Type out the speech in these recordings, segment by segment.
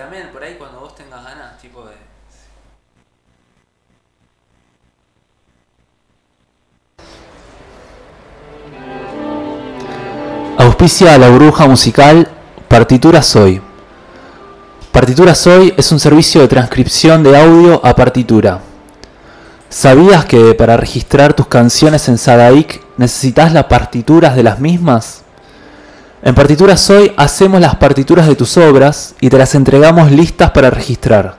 También por ahí cuando vos tengas ganas, tipo de... Auspicia a la burbuja musical Partitura Soy. Partitura Soy es un servicio de transcripción de audio a partitura. ¿Sabías que para registrar tus canciones en Sadaic necesitas las partituras de las mismas? En Partitura Soy hacemos las partituras de tus obras y te las entregamos listas para registrar.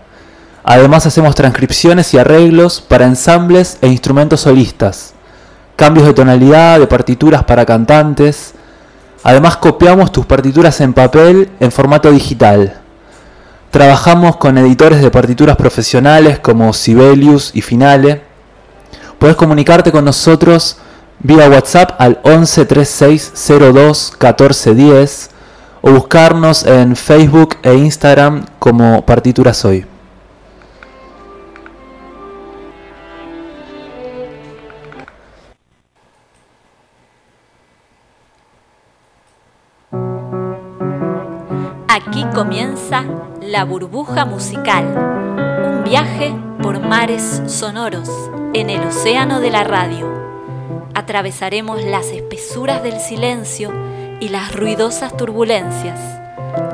Además hacemos transcripciones y arreglos para ensambles e instrumentos solistas, cambios de tonalidad de partituras para cantantes. Además copiamos tus partituras en papel en formato digital. Trabajamos con editores de partituras profesionales como Sibelius y Finale. Puedes comunicarte con nosotros vía WhatsApp al 11 3602 1410 o buscarnos en Facebook e Instagram como Partituras Hoy. Aquí comienza La Burbuja Musical, un viaje por mares sonoros en el océano de la radio. Atravesaremos las espesuras del silencio y las ruidosas turbulencias.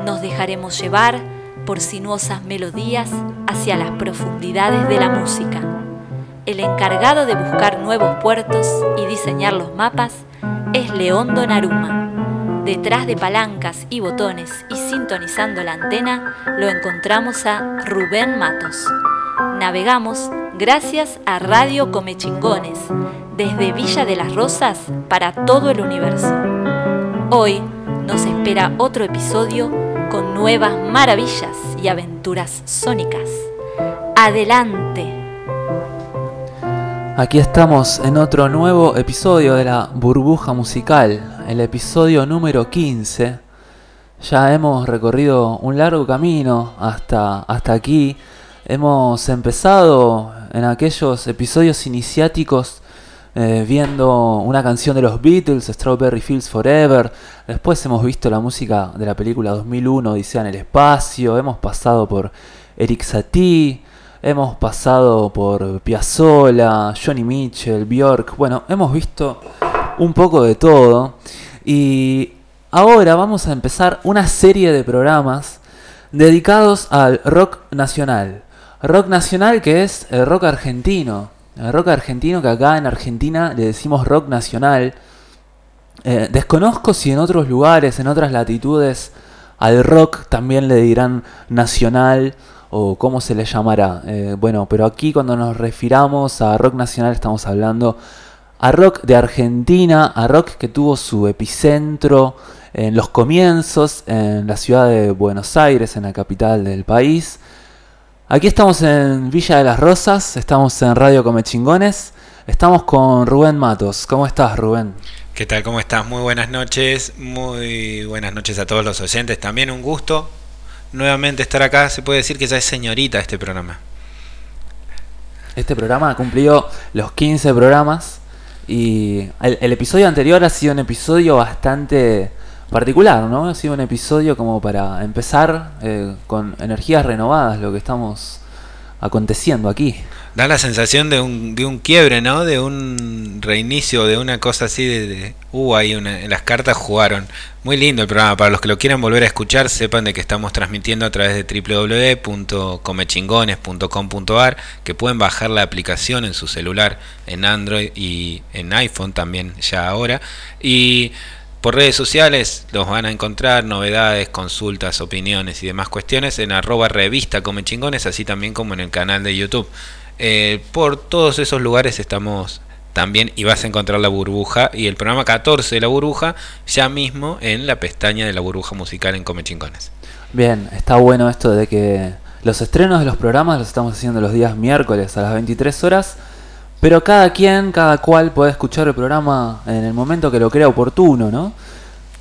Nos dejaremos llevar por sinuosas melodías hacia las profundidades de la música. El encargado de buscar nuevos puertos y diseñar los mapas es Leondo Naruma. Detrás de palancas y botones y sintonizando la antena lo encontramos a Rubén Matos. Navegamos gracias a Radio Comechingones, desde Villa de las Rosas para todo el universo. Hoy nos espera otro episodio con nuevas maravillas y aventuras sónicas. Adelante. Aquí estamos en otro nuevo episodio de la burbuja musical, el episodio número 15. Ya hemos recorrido un largo camino hasta, hasta aquí. Hemos empezado en aquellos episodios iniciáticos eh, viendo una canción de los Beatles, Strawberry Fields Forever. Después hemos visto la música de la película 2001, Odisea en el Espacio. Hemos pasado por Eric Satie. Hemos pasado por Piazzolla, Johnny Mitchell, Bjork. Bueno, hemos visto un poco de todo. Y ahora vamos a empezar una serie de programas dedicados al rock nacional. Rock nacional que es el rock argentino. Rock argentino que acá en Argentina le decimos rock nacional. Eh, desconozco si en otros lugares, en otras latitudes, al rock también le dirán nacional o cómo se le llamará. Eh, bueno, pero aquí cuando nos refiramos a rock nacional estamos hablando a rock de Argentina, a rock que tuvo su epicentro en los comienzos en la ciudad de Buenos Aires, en la capital del país. Aquí estamos en Villa de las Rosas, estamos en Radio Comechingones, estamos con Rubén Matos. ¿Cómo estás, Rubén? ¿Qué tal? ¿Cómo estás? Muy buenas noches, muy buenas noches a todos los oyentes. También un gusto nuevamente estar acá. Se puede decir que ya es señorita este programa. Este programa ha cumplido los 15 programas y el, el, episodio anterior ha sido un episodio bastante particular, ¿no? Ha sido un episodio como para empezar eh, con energías renovadas, lo que estamos aconteciendo aquí. Da la sensación de un, de un quiebre, ¿no? De un reinicio, de una cosa así de... de uh, ahí las cartas jugaron. Muy lindo el programa. Para los que lo quieran volver a escuchar, sepan de que estamos transmitiendo a través de www.comechingones.com.ar, que pueden bajar la aplicación en su celular, en Android y en iPhone también ya ahora. Y por redes sociales los van a encontrar novedades, consultas, opiniones y demás cuestiones en arroba revista Comechingones, así también como en el canal de YouTube. Eh, por todos esos lugares estamos también y vas a encontrar la burbuja y el programa 14 de la burbuja ya mismo en la pestaña de la burbuja musical en Comechingones. Bien, está bueno esto de que los estrenos de los programas los estamos haciendo los días miércoles a las 23 horas, pero cada quien, cada cual puede escuchar el programa en el momento que lo crea oportuno, ¿no?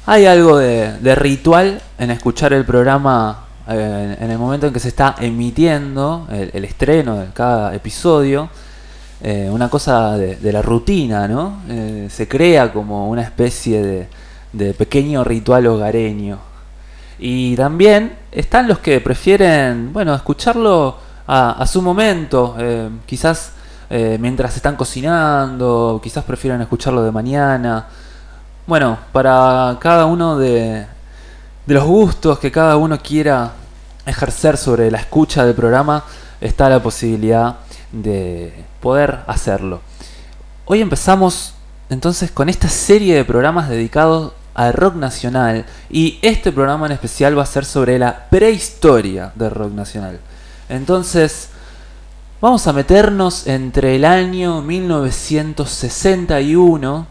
Hay algo de, ritual en escuchar el programa eh, en el momento en que se está emitiendo el, estreno de cada episodio, eh, una cosa de, de, la rutina, ¿no? Eh, se crea como una especie de, de, pequeño ritual hogareño. Y también están los que prefieren, bueno, escucharlo a, a su momento, quizás eh, mientras están cocinando, quizás prefieren escucharlo de mañana. Bueno, para cada uno de, de los gustos que cada uno quiera ejercer sobre la escucha del programa, está la posibilidad de poder hacerlo. Hoy empezamos entonces con esta serie de programas dedicados al rock nacional y este programa en especial va a ser sobre la prehistoria del rock nacional. Entonces, vamos a meternos entre el año 1961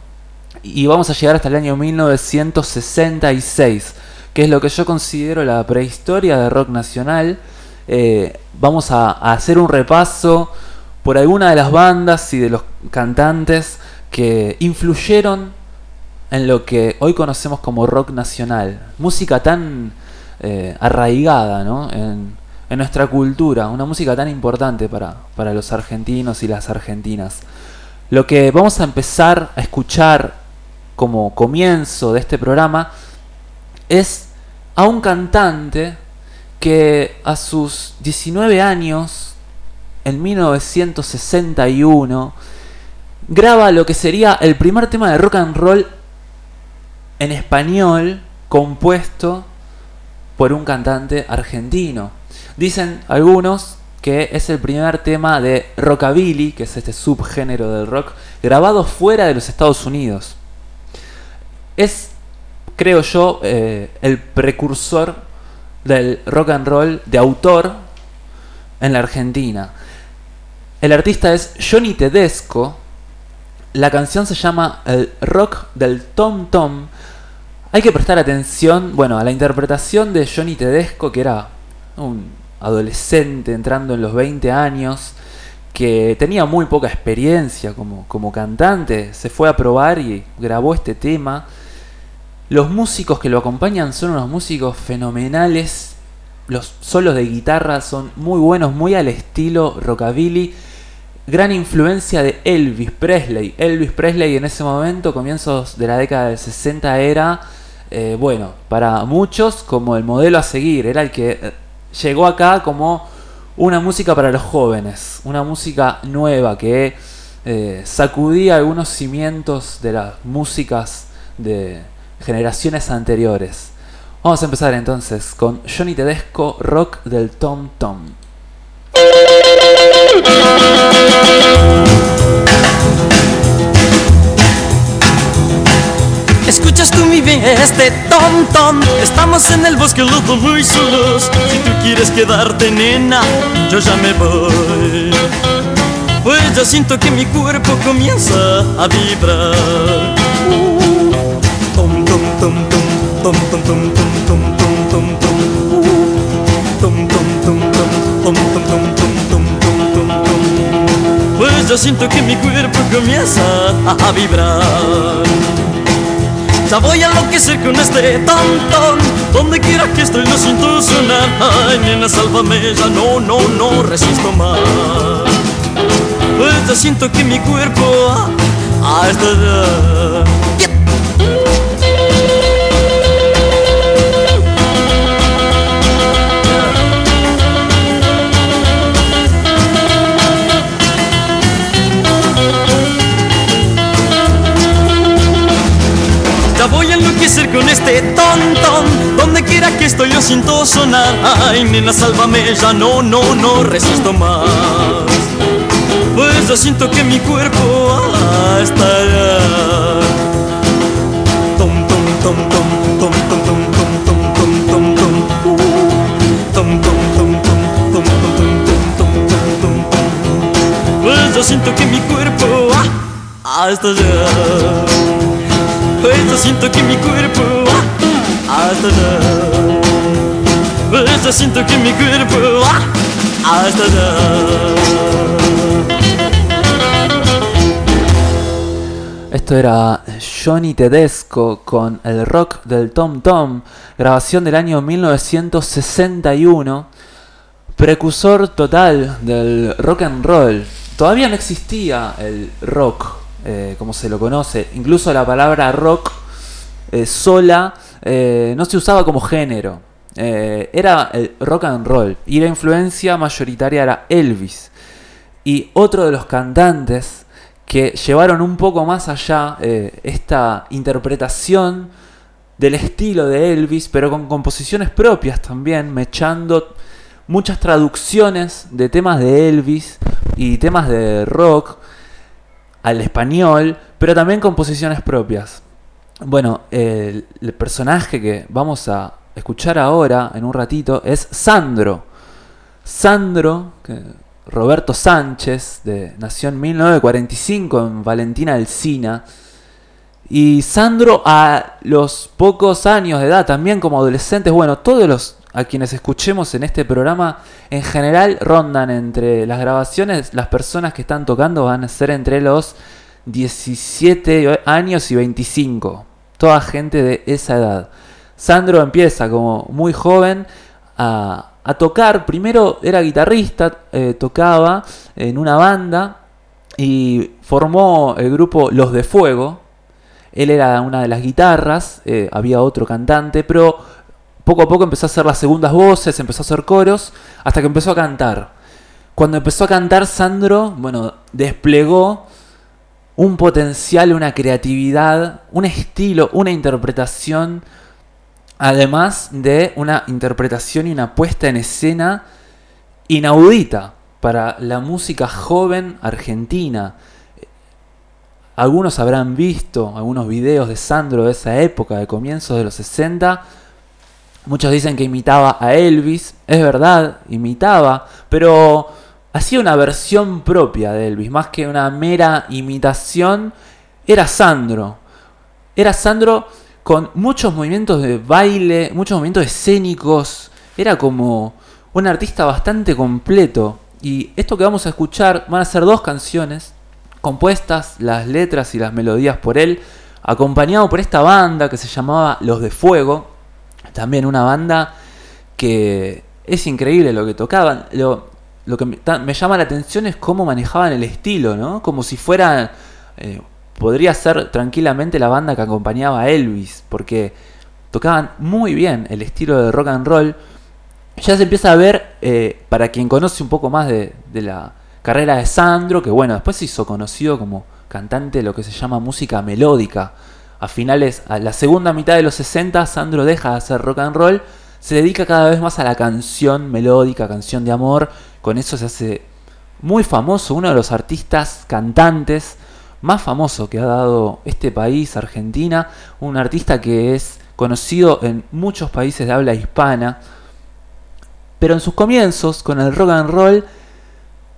y vamos a llegar hasta el año 1966, que es lo que yo considero la prehistoria del rock nacional. Eh, vamos a, a hacer un repaso por alguna de las bandas y de los cantantes que influyeron en lo que hoy conocemos como rock nacional. Música tan eh, arraigada ¿no? en, en, nuestra cultura, una música tan importante para, para los argentinos y las argentinas. Lo que vamos a empezar a escuchar como comienzo de este programa es a un cantante que a sus 19 años, en 1961, graba lo que sería el primer tema de rock and roll en español compuesto por un cantante argentino. Dicen algunos que es el primer tema de rockabilly, que es este subgénero del rock, grabado fuera de los Estados Unidos. Es, creo yo, eh, el precursor del rock and roll de autor en la Argentina. El artista es Johnny Tedesco, la canción se llama El rock del Tom Tom. Hay que prestar atención, bueno, a la interpretación de Johnny Tedesco, que era un adolescente entrando en los 20 años, que tenía muy poca experiencia como, como cantante. Se fue a probar y grabó este tema. Los músicos que lo acompañan son unos músicos fenomenales. Los solos de guitarra son muy buenos, muy al estilo rockabilly gran influencia de Elvis Presley. Elvis Presley en ese momento, comienzos de la década del 60, era, eh, bueno, para muchos como el modelo a seguir. Era el que eh, llegó acá como una música para los jóvenes, una música nueva que eh, sacudía algunos cimientos de las músicas de generaciones anteriores. Vamos a empezar entonces con Johnny Tedesco, Rock del Tom Tom. Escuchas tú mi bien este tom tom Estamos en el bosque los dos muy solos Si tú quieres quedarte nena Yo ya me voy Pues ya siento que mi cuerpo comienza a vibrar Tom tom tom tom tom tom tom tom tom tom tom tom Tom tom tom tom tom tom Pues ya siento que mi cuerpo comienza a vibrar ya voy a enloquecer con este tontón Donde quiera que estoy lo siento sonar Ay, nena, sálvame, ya. No, no, no resisto más. Pues ya siento que mi cuerpo ah, ah, está ya con este tontón Donde quiera que estoy lo siento sonar Ay, nena, sálvame, ya no, no, no resisto más Pues ya siento que mi cuerpo ah, ya Tom, tom, tom, tom, tom, tom, tom, tom, tom, tom, tom, tom Tom, tom, tom, tom, tom, tom, tom, tom, tom, tom, Pues ya siento que mi cuerpo ah, ah, Esto era Johnny Tedesco con el rock del Tom Tom, grabación del año 1961, precursor total del rock and roll. Todavía no existía el rock eh, como se lo conoce. Incluso la palabra rock eh, sola eh, no se usaba como género. era rock and roll y la influencia mayoritaria era Elvis. Y otro de los cantantes que llevaron un poco más allá esta interpretación del estilo de Elvis, pero con composiciones propias también, mechando muchas traducciones de temas de Elvis y temas de rock al español, pero también composiciones propias. Bueno, el, personaje que vamos a escuchar ahora, en un ratito, es Sandro. Sandro, Roberto Sánchez, de, nació en 1945 en Valentina Alcina. Y Sandro a los pocos años de edad, también como adolescentes, bueno, todos los a quienes escuchemos en este programa, en general rondan entre las grabaciones, las personas que están tocando van a ser entre los 17 años y 25. Toda gente de esa edad. Sandro empieza como muy joven a, tocar. Primero era guitarrista, eh, tocaba en una banda y formó el grupo Los de Fuego. Él era una de las guitarras, eh, había otro cantante, pero poco a poco empezó a hacer las segundas voces, empezó a hacer coros, hasta que empezó a cantar. Cuando empezó a cantar, Sandro, bueno, desplegó un potencial, una creatividad, un estilo, una interpretación, además de una interpretación y una puesta en escena inaudita para la música joven argentina. Algunos habrán visto algunos videos de Sandro de esa época, de comienzos de los 60, Muchos dicen que imitaba a Elvis, es verdad, imitaba, pero hacía una versión propia de Elvis, más que una mera imitación, era Sandro. Era Sandro con muchos movimientos de baile, muchos movimientos escénicos, era como un artista bastante completo. Y esto que vamos a escuchar van a ser dos canciones, compuestas las letras y las melodías por él, acompañado por esta banda que se llamaba Los de Fuego, también una banda que es increíble lo que tocaban. Lo, que me, llama la atención es cómo manejaban el estilo, ¿no? Como si fuera... Eh, podría ser tranquilamente la banda que acompañaba a Elvis, porque tocaban muy bien el estilo de rock and roll. Ya se empieza a ver, eh, para quien conoce un poco más de, de, la carrera de Sandro, que bueno, después se hizo conocido como cantante de lo que se llama música melódica a finales, a la segunda mitad de los 60, Sandro deja de hacer rock and roll, se dedica cada vez más a la canción melódica, canción de amor, con eso se hace muy famoso, uno de los artistas cantantes más famoso que ha dado este país, Argentina, un artista que es conocido en muchos países de habla hispana, pero en sus comienzos con el rock and roll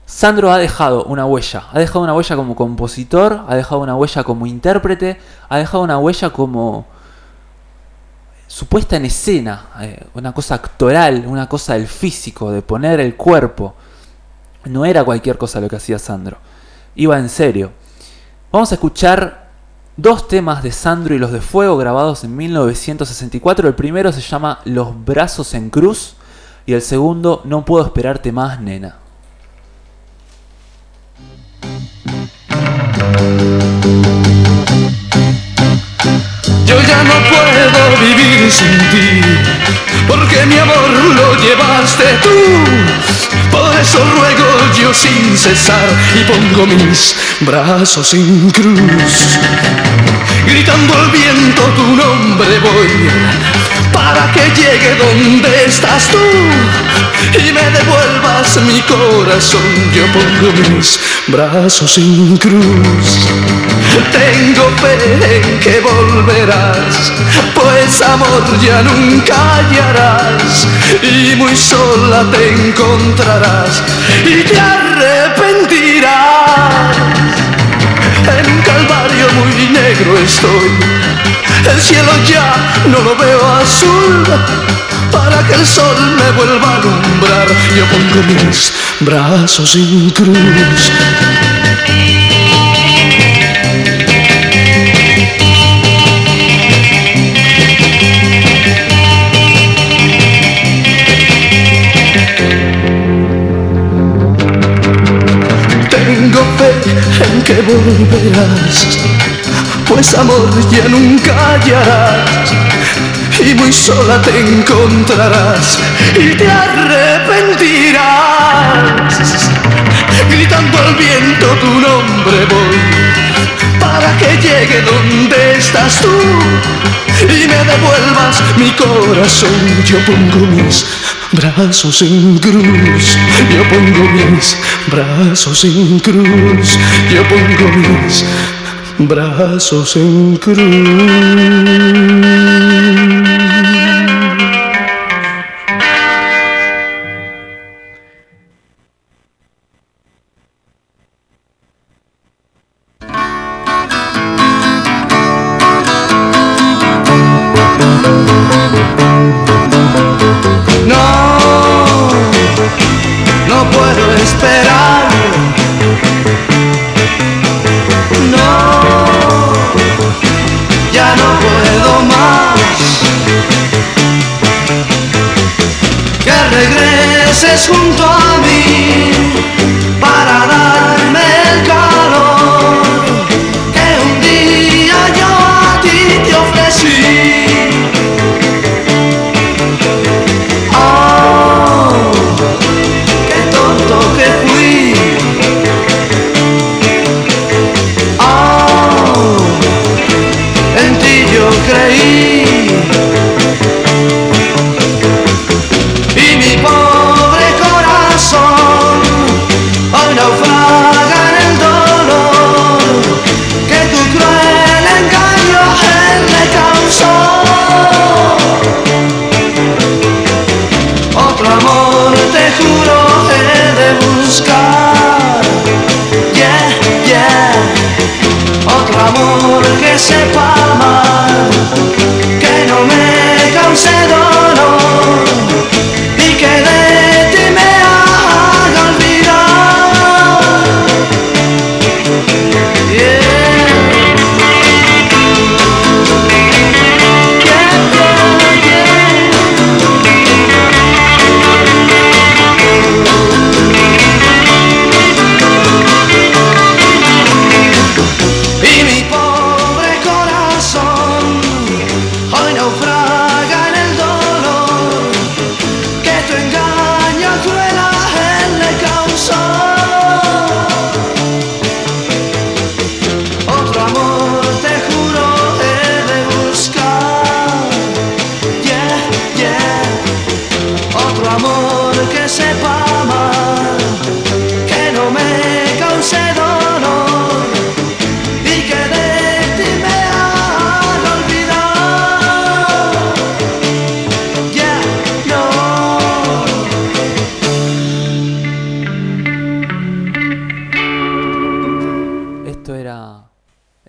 Sandro ha dejado una huella, ha dejado una huella como compositor, ha dejado una huella como intérprete, ha dejado una huella como su puesta en escena, eh, una cosa actoral, una cosa del físico, de poner el cuerpo. No era cualquier cosa lo que hacía Sandro, iba en serio. Vamos a escuchar dos temas de Sandro y los de Fuego grabados en 1964. El primero se llama Los brazos en cruz y el segundo No puedo esperarte más, nena. No puedo vivir sin ti, porque mi amor lo llevaste tú. Por eso ruego yo sin cesar y pongo mis brazos sin cruz. Gritando al viento tu nombre voy, para que llegue donde estás tú y me devuelvas mi corazón. Yo pongo mis brazos sin cruz. Tengo fe en que volverás, pues amor ya nunca hallarás y muy sola te encontrarás y te arrepentirás. En un calvario muy negro estoy, el cielo ya no lo veo azul. Para que el sol me vuelva a alumbrar, yo pongo mis brazos sin cruz. Que volverás, pues amor ya nunca hallarás. Y muy sola te encontrarás. Y te arrepentirás. Gritando al viento tu nombre voy para que llegue donde estás tú y me devuelvas mi corazón. Yo pongo mis brazos en cruz, yo pongo mis brazos en cruz, yo pongo mis brazos en cruz.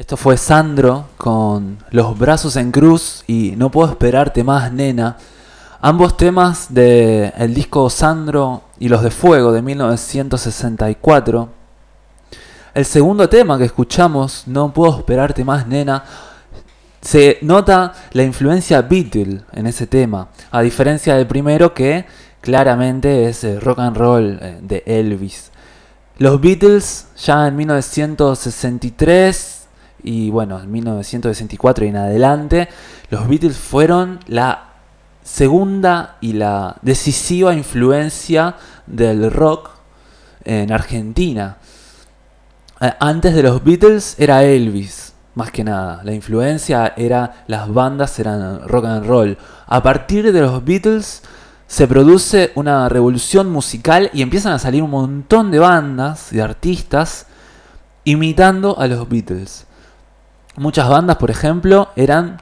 Esto fue Sandro con Los brazos en cruz y No puedo esperarte más, nena. Ambos temas del el disco Sandro y Los de Fuego de 1964. El segundo tema que escuchamos, No puedo esperarte más, nena, se nota la influencia Beatle en ese tema, a diferencia del primero que claramente es eh, rock and roll eh, de Elvis. Los Beatles ya en 1963 y bueno, en 1964 y en adelante, los Beatles fueron la segunda y la decisiva influencia del rock en Argentina. Antes de los Beatles era Elvis, más que nada. La influencia era, las bandas eran rock and roll. A partir de los Beatles se produce una revolución musical y empiezan a salir un montón de bandas, de artistas, imitando a los Beatles. Muchas bandas, por ejemplo, eran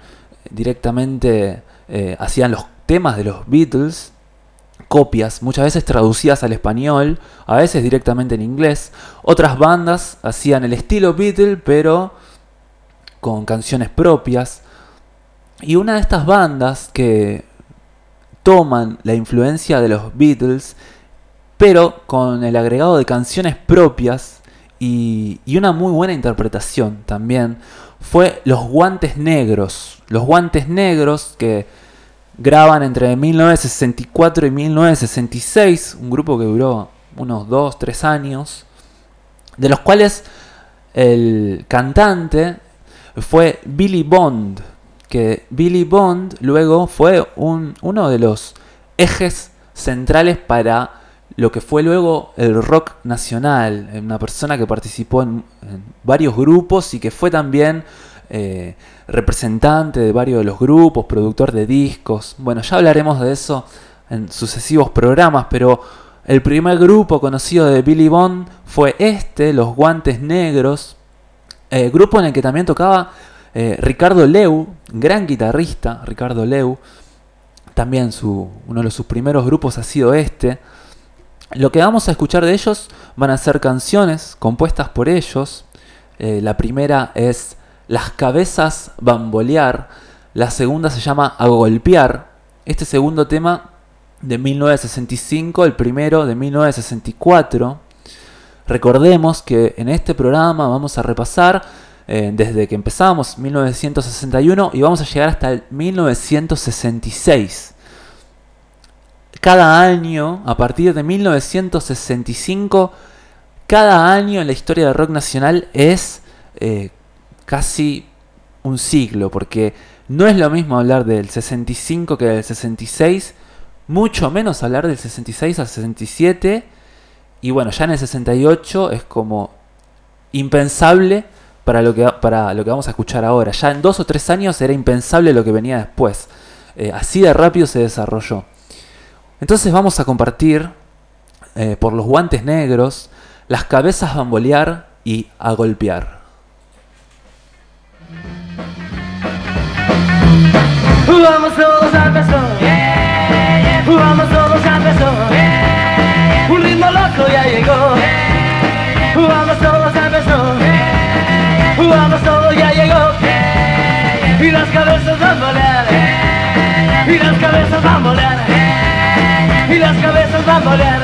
directamente, eh, hacían los temas de los Beatles, copias, muchas veces traducidas al español, a veces directamente en inglés. Otras bandas hacían el estilo Beatle, pero con canciones propias. Y una de estas bandas que toman la influencia de los Beatles, pero con el agregado de canciones propias y una muy buena interpretación también, fue Los Guantes Negros. Los Guantes Negros que graban entre 1964 y 1966, un grupo que duró unos 2-3 años, de los cuales el cantante fue Billy Bond, que Billy Bond luego fue un- uno de los ejes centrales para lo que fue luego el rock nacional, una persona que participó en, varios grupos y que fue también eh, representante de varios de los grupos, productor de discos. Bueno, ya hablaremos de eso en sucesivos programas, pero el primer grupo conocido de Billy Bond fue este, Los Guantes Negros, eh, grupo en el que también tocaba eh, Ricardo Leu, gran guitarrista, Ricardo Leu. También su, uno de sus primeros grupos ha sido este. Lo que vamos a escuchar de ellos van a ser canciones compuestas por ellos. Eh, la primera es Las cabezas bambolear. La segunda se llama A golpear. Este segundo tema de 1965, el primero de 1964. Recordemos que en este programa vamos a repasar eh, desde que empezamos 1961 y vamos a llegar hasta el 1966 cada año, a partir de 1965, cada año en la historia del rock nacional es eh, casi un siglo, porque no es lo mismo hablar del 65 que del 66, mucho menos hablar del 66 al 67, y bueno, ya en el 68 es como impensable para lo que, para lo que vamos a escuchar ahora. Ya en dos o tres años era impensable lo que venía después. Eh, así de rápido se desarrolló. Entonces vamos a compartir eh, por los guantes negros, las cabezas bambolear y a golpear. Vamos todos a empezar. Vamos todos a empezar. Un ritmo loco ya llegó. Vamos todos a empezar. Vamos todos ya llegó. Y las cabezas van a volar. Y las cabezas van a volar. Y las cabezas van a volar.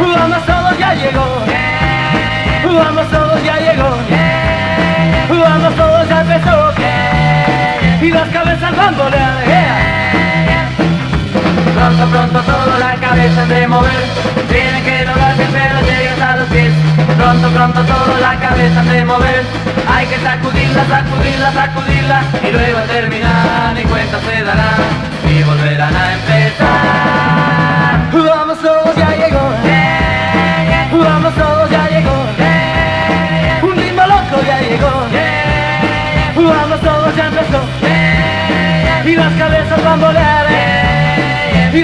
Vamos todos ya llegó. Vamos todos ya llegó. Vamos todos ya empezó. Y las cabezas van a volar. Pronto, pronto todo la cabeza de mover Tiene que lograrse pero llegas a los pies Pronto, pronto todo la cabeza de mover Hay que sacudirla, sacudirla, sacudirla Y luego terminar ni cuenta se darán Y volverán a empezar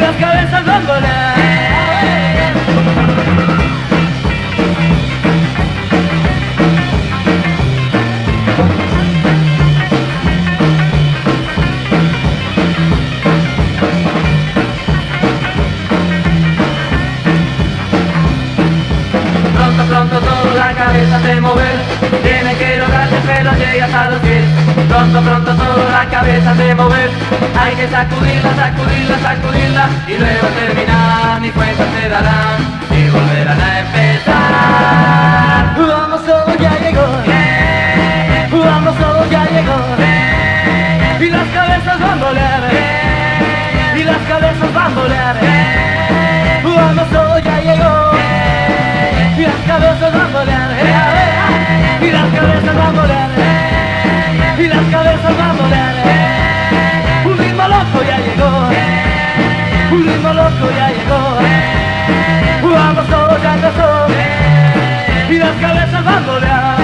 las cabezas van. Pronto, pronto todo la cabeza de mover Tiene que lograrse pero llegas a los pies Pronto, pronto cabeza de mover. Hay que sacudirla, sacudirla, sacudirla Y luego terminar ni cuenta se darán Y volverán a empezar. Vamos todos ya llegó. Vamos todos ya llegó. Y las cabezas van a volar. Y las cabezas van a volar. Vamos todos ya llegó. Y las cabezas van a volar, y las cabezas van a volar, y las cabezas van a volar. Ya llegó, un ritmo loco ya llegó. Vamos todos ya empezó, y las cabezas van a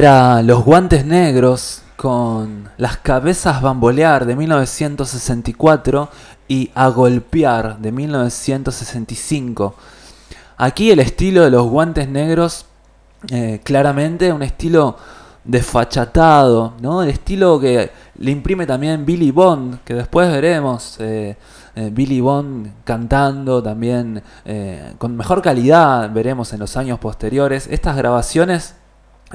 era Los Guantes Negros con Las Cabezas Bambolear de 1964 y A Golpear de 1965. Aquí el estilo de los Guantes Negros, eh, claramente un estilo desfachatado, ¿no? El estilo que le imprime también Billy Bond, que después veremos. eh, eh, Billy Bond cantando también eh, con mejor calidad, veremos en los años posteriores. Estas grabaciones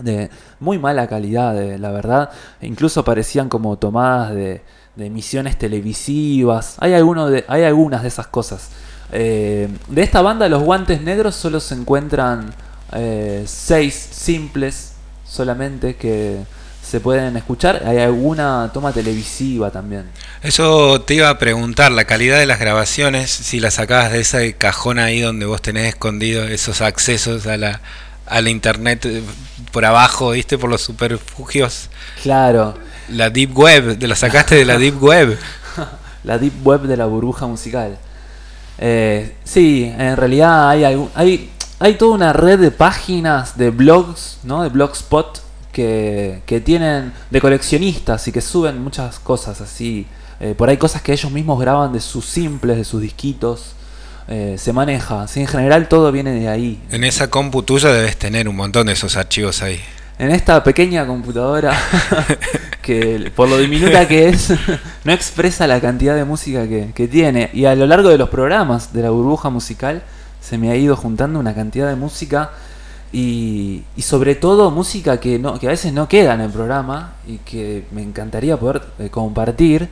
de muy mala calidad, de, la verdad. Incluso parecían como tomadas de, emisiones televisivas. Hay, alguno de, hay algunas de esas cosas. Eh, de esta banda, Los Guantes Negros, solo se encuentran eh, seis simples solamente que se pueden escuchar. Hay alguna toma televisiva también. Eso te iba a preguntar, la calidad de las grabaciones, si las sacabas de ese cajón ahí donde vos tenés escondido esos accesos a la, a la internet eh, por abajo, ¿viste? Por los superfugios. Claro, La Deep Web, te la sacaste de la Deep Web. la deep web de la burbuja musical. Eh, sí, en realidad hay, algún- hay, hay toda una red de páginas, de blogs, ¿no? De blogspot que, que tienen de coleccionistas y que suben muchas cosas así. Eh, por ahí cosas que ellos mismos graban de sus simples, de sus disquitos. Eh, se maneja. así, en general todo viene de ahí. En esa compu tuya debes tener un montón de esos archivos ahí. En esta pequeña computadora, que por lo diminuta que es, no expresa la cantidad de música que, que tiene. Y a lo largo de los programas de la burbuja musical, se me ha ido juntando una cantidad de música. Y, y sobre todo música que, no, que a veces no queda en el programa y que me encantaría poder eh, compartir.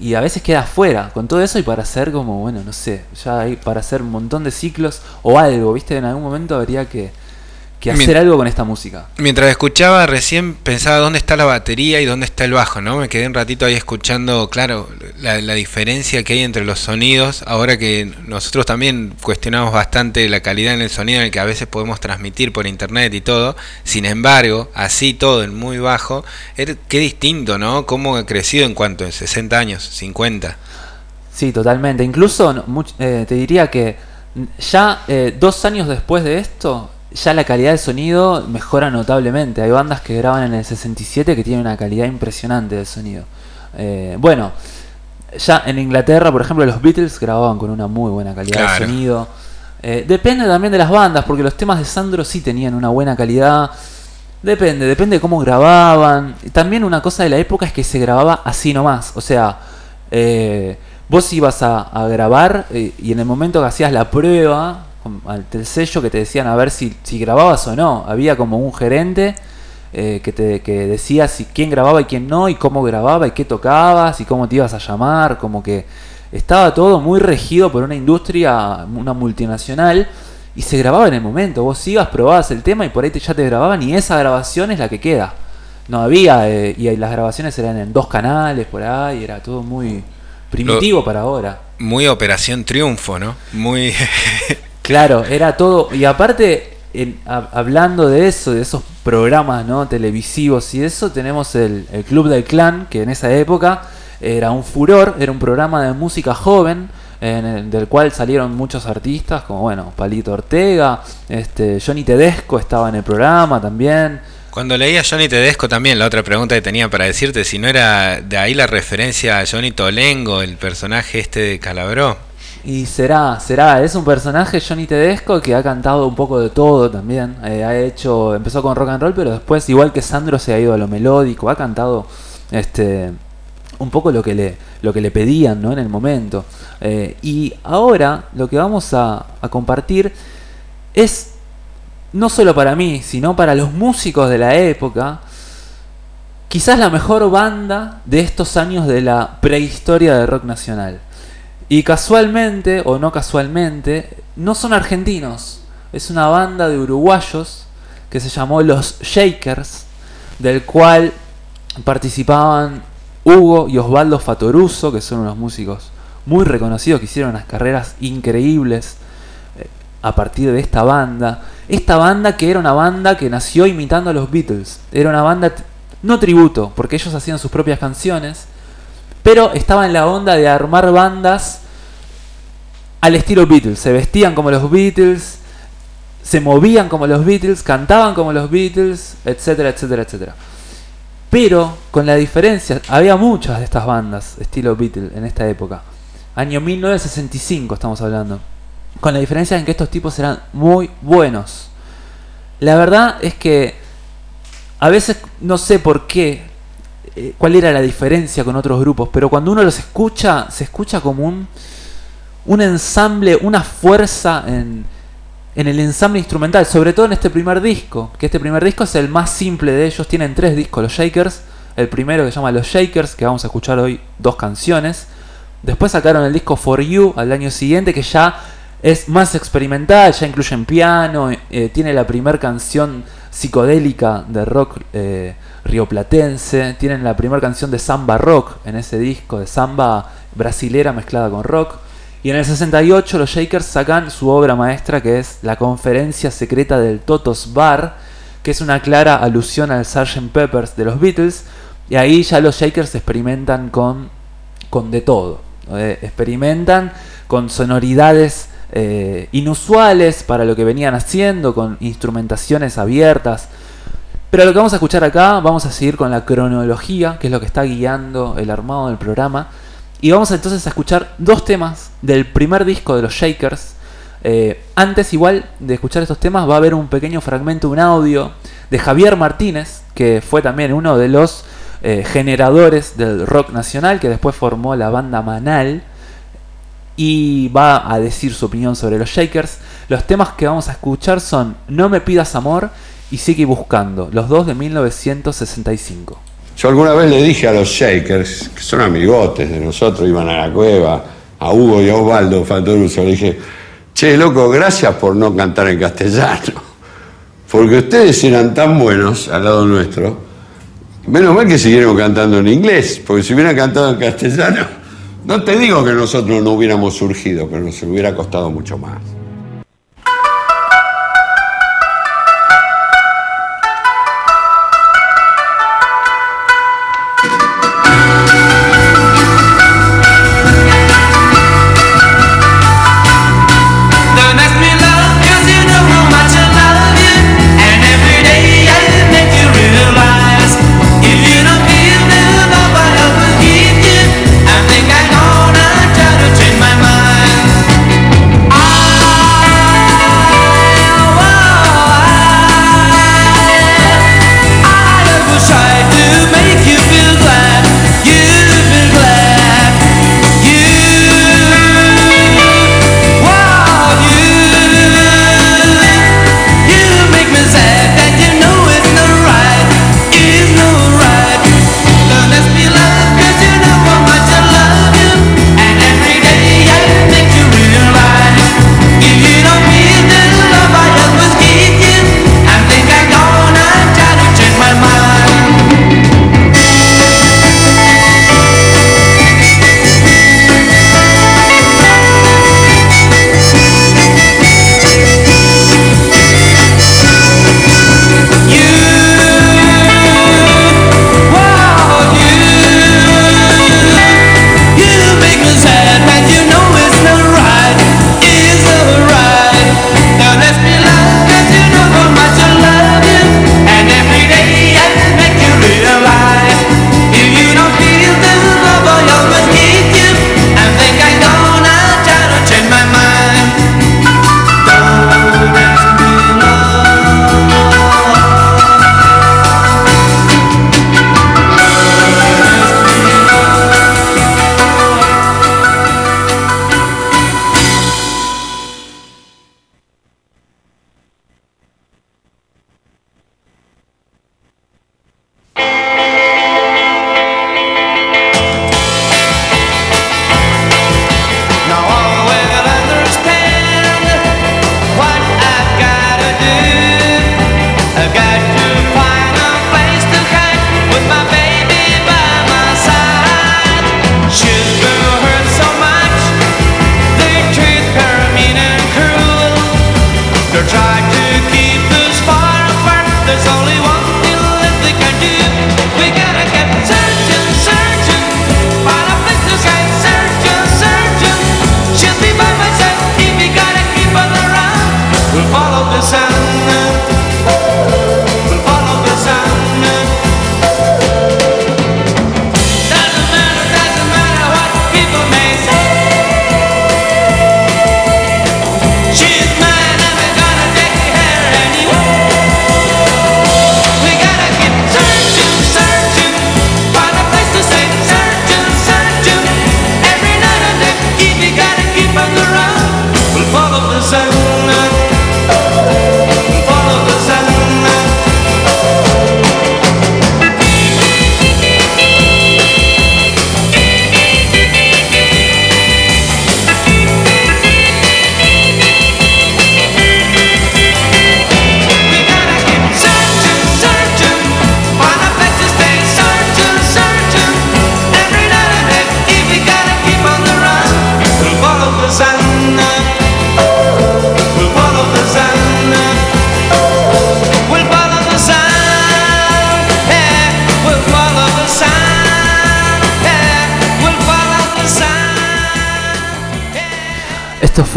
Y a veces queda afuera con todo eso y para hacer como, bueno, no sé, ya hay para hacer un montón de ciclos o algo, ¿viste? En algún momento habría que, que hacer algo con esta música. Mientras escuchaba recién pensaba dónde está la batería y dónde está el bajo, ¿no? Me quedé un ratito ahí escuchando, claro, la, la diferencia que hay entre los sonidos, ahora que nosotros también cuestionamos bastante la calidad en el sonido en el que a veces podemos transmitir por internet y todo, sin embargo, así todo en muy bajo, er- qué distinto, ¿no? Cómo ha crecido en cuanto en 60 años, 50. Sí, totalmente. Incluso much- eh, te diría que ya eh, dos años después de esto, ya la calidad de sonido mejora notablemente. Hay bandas que graban en el 67 que tienen una calidad impresionante de sonido. Eh, bueno, ya en Inglaterra, por ejemplo, los Beatles grababan con una muy buena calidad Claro. de sonido. Eh, depende también de las bandas, porque los temas de Sandro sí tenían una buena calidad. Depende, depende de cómo grababan. También una cosa de la época es que se grababa así nomás. O sea, eh, vos ibas a, a grabar y en el momento que hacías la prueba, al sello que te decían a ver si, si grababas o no, había como un gerente eh, que te que decía si quién grababa y quién no, y cómo grababa y qué tocabas y cómo te ibas a llamar, como que estaba todo muy regido por una industria, una multinacional, y se grababa en el momento. Vos ibas, probabas el tema y por ahí te, ya te grababan, y esa grabación es la que queda. No había, eh, y las grabaciones eran en dos canales por ahí, era todo muy primitivo para ahora. Muy Operación Triunfo, ¿no? Muy... Claro, era todo. Y aparte, hablando de eso, de esos programas ¿no? televisivos y eso, tenemos el, el Club del Clan, que en esa época era un furor, era un programa de música joven, en el- del cual salieron muchos artistas, como bueno, Palito Ortega, este, Johnny Tedesco estaba en el programa también. Cuando leía Johnny Tedesco también, la otra pregunta que tenía para decirte, si no era de ahí la referencia a Johnny Tolengo, el personaje este de Calabró. Y será, será, es un personaje Johnny Tedesco que ha cantado un poco de todo también. Eh, ha hecho, empezó con rock and roll, pero después, igual que Sandro, se ha ido a lo melódico, ha cantado este un poco lo que le, lo que le pedían ¿no? en el momento. Eh, y ahora lo que vamos a, a compartir es no solo para mí, sino para los músicos de la época, quizás la mejor banda de estos años de la prehistoria del rock nacional. Y casualmente, o no casualmente, no son argentinos. Es una banda de uruguayos que se llamó Los Shakers, del cual participaban Hugo y Osvaldo Fatoruso, que son unos músicos muy reconocidos que hicieron unas carreras increíbles eh, a partir de esta banda. Esta banda que era una banda que nació imitando a los Beatles. Era una banda, no tributo, porque ellos hacían sus propias canciones, pero estaba en la onda de armar bandas al estilo Beatles. Se vestían como los Beatles, se movían como los Beatles, cantaban como los Beatles, etcétera, etcétera, etcétera. Pero con la diferencia, había muchas de estas bandas estilo Beatles en esta época. Año 1965 estamos hablando. Con la diferencia en que estos tipos eran muy buenos. La verdad es que a veces no sé por qué, eh, cuál era la diferencia con otros grupos, pero cuando uno los escucha, se escucha como un, un ensamble, una fuerza en, en el ensamble instrumental, sobre todo en este primer disco, que este primer disco es el más simple de ellos, tienen tres discos, los Shakers, el primero que se llama Los Shakers, que vamos a escuchar hoy dos canciones, después sacaron el disco For You al año siguiente, que ya es más experimental, ya incluyen piano, eh, tiene la primera canción psicodélica de rock eh, rioplatense, tienen la primera canción de samba rock en ese disco, de samba brasilera mezclada con rock, y en el 68 los Shakers sacan su obra maestra que es La Conferencia Secreta del Totos Bar, que es una clara alusión al Sgt. Peppers de los Beatles. Y ahí ya los Shakers experimentan con, con de todo. Eh, experimentan con sonoridades eh, inusuales para lo que venían haciendo, con instrumentaciones abiertas. Pero lo que vamos a escuchar acá, vamos a seguir con la cronología, que es lo que está guiando el armado del programa. Y vamos entonces a escuchar dos temas del primer disco de los Shakers. Eh, antes igual de escuchar estos temas va a haber un pequeño fragmento, un audio de Javier Martínez, que fue también uno de los eh, generadores del rock nacional, que después formó la banda Manal. Y va a decir su opinión sobre los Shakers. Los temas que vamos a escuchar son No me pidas amor y Sigue buscando, los dos de 1965. Yo alguna vez le dije a los Shakers, que son amigotes de nosotros, iban a la cueva, a Hugo y a Osvaldo Fatoruso, le dije, che, loco, gracias por no cantar en castellano, porque ustedes eran tan buenos al lado nuestro, menos mal que siguieron cantando en inglés, porque si hubieran cantado en castellano, no te digo que nosotros no hubiéramos surgido, pero nos hubiera costado mucho más.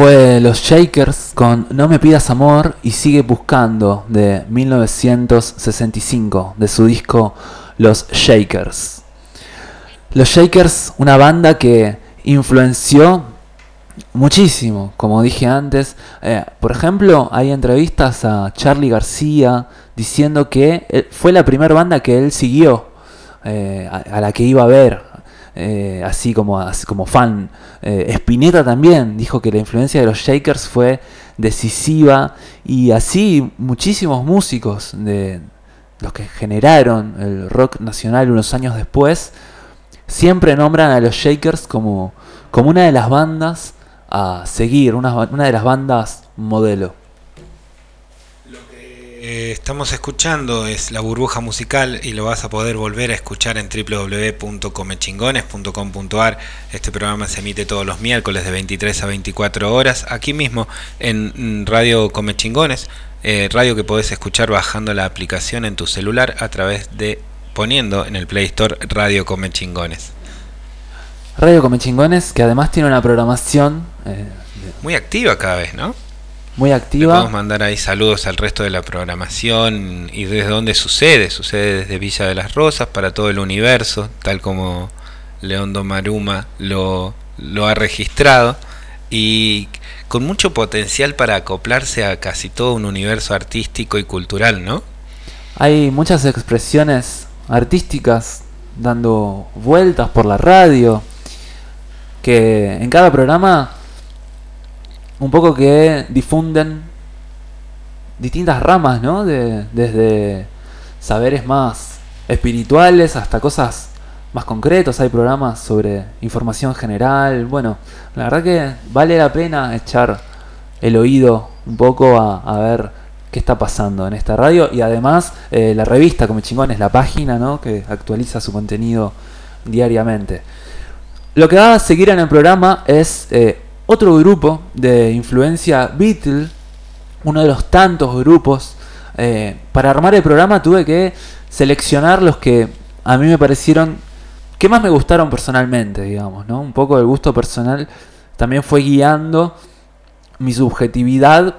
Fue Los Shakers con No me pidas amor y sigue buscando de 1965, de su disco Los Shakers. Los Shakers, una banda que influenció muchísimo, como dije antes. Eh, por ejemplo, hay entrevistas a Charlie García diciendo que él- fue la primera banda que él siguió, eh, a la que iba a ver, eh, así como, como fan. Eh, Spinetta también dijo que la influencia de los Shakers fue decisiva y así muchísimos músicos de los que generaron el rock nacional unos años después siempre nombran a los Shakers como, como una de las bandas a seguir, una, una de las bandas modelo. Eh, estamos escuchando es La Burbuja Musical y lo vas a poder volver a escuchar en www.comechingones.com.ar. Este programa se emite todos los miércoles de 23 a 24 horas, aquí mismo en mm, Radio Comechingones, eh, radio que podés escuchar bajando la aplicación en tu celular a través de poniendo en el Play Store Radio Comechingones. Radio Comechingones, que además tiene una programación eh, Muy activa cada vez, ¿no? Muy activa. podemos mandar ahí saludos al resto de la programación y desde dónde sucede. Sucede desde Villa de las Rosas para todo el universo, tal como León Domaruma lo, lo ha registrado. Y con mucho potencial para acoplarse a casi todo un universo artístico y cultural, ¿no? Hay muchas expresiones artísticas dando vueltas por la radio, que en cada programa un poco que difunden distintas ramas, ¿no? De, desde saberes más espirituales hasta cosas más concretos. Hay programas sobre información general. Bueno, la verdad que vale la pena echar el oído un poco a, ver qué está pasando en esta radio. Y además eh, la revista Come Chingones, la página, ¿no? Que actualiza su contenido diariamente. Lo que va a seguir en el programa es eh, otro grupo de influencia Beatle, uno de los tantos grupos. Eh, para armar el programa tuve que seleccionar los que a mí me parecieron que más me gustaron personalmente, digamos, ¿no? Un poco el gusto personal también fue guiando mi subjetividad,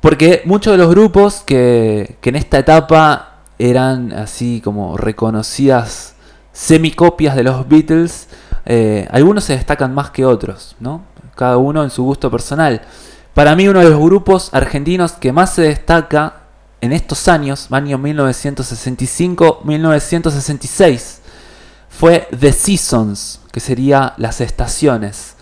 porque muchos de los grupos que, que en esta etapa eran así como reconocidas semicopias de los Beatles, eh, algunos se destacan más que otros, ¿no? Cada uno en su gusto personal. Para mí uno de los grupos argentinos que más se destaca en estos años, año 1965-1966, fue The Seasons, que sería las estaciones.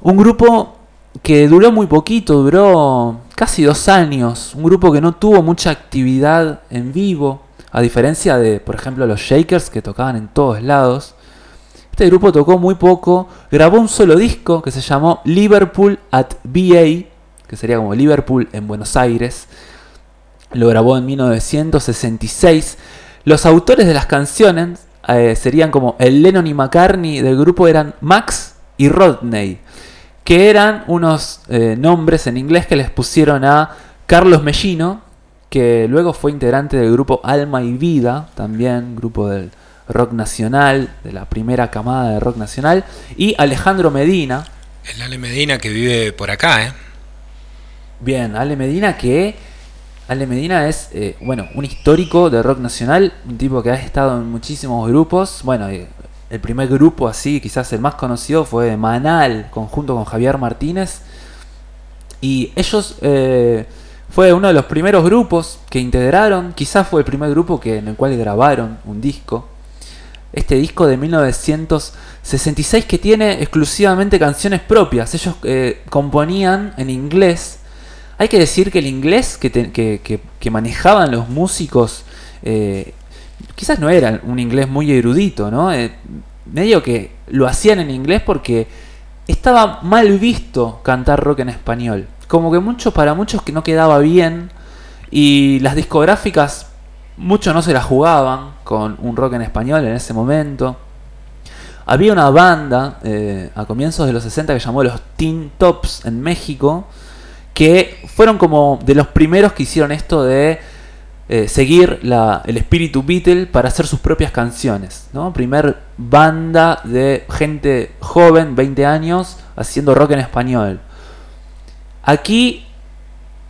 Un grupo que duró muy poquito, duró casi dos años. Un grupo que no tuvo mucha actividad en vivo, a diferencia de, por ejemplo, los Shakers que tocaban en todos lados. Este grupo tocó muy poco, grabó un solo disco que se llamó Liverpool at BA, que sería como Liverpool en Buenos Aires. Lo grabó en 1966. Los autores de las canciones eh, serían como el Lennon y McCartney del grupo eran Max y Rodney, que eran unos eh, nombres en inglés que les pusieron a Carlos Mellino, que luego fue integrante del grupo Alma y Vida, también grupo del rock nacional, de la primera camada de rock nacional, y Alejandro Medina, El Ale Medina que vive por acá, ¿eh? Bien, Ale Medina que Ale Medina es eh, bueno un histórico de rock nacional, un tipo que ha estado en muchísimos grupos. Bueno, eh, el primer grupo así, quizás el más conocido fue Manal, conjunto con Javier Martínez. Y ellos eh, fue uno de los primeros grupos que integraron, quizás fue el primer grupo que, en el cual grabaron un disco. Este disco de 1966 que tiene exclusivamente canciones propias. Ellos eh, componían en inglés. Hay que decir que el inglés que, que- que manejaban los músicos eh, quizás no era un inglés muy erudito, ¿no? Eh, medio que lo hacían en inglés porque estaba mal visto cantar rock en español. Como que mucho, para muchos que no quedaba bien. Y las discográficas, muchos no se la jugaban con un rock en español en ese momento. Había una banda eh, a comienzos de los 60 que llamó los Teen Tops en México, que fueron como de los primeros que hicieron esto de eh, seguir el espíritu Beatle para hacer sus propias canciones. ¿no? Primer banda de gente joven, 20 años, haciendo rock en español. Aquí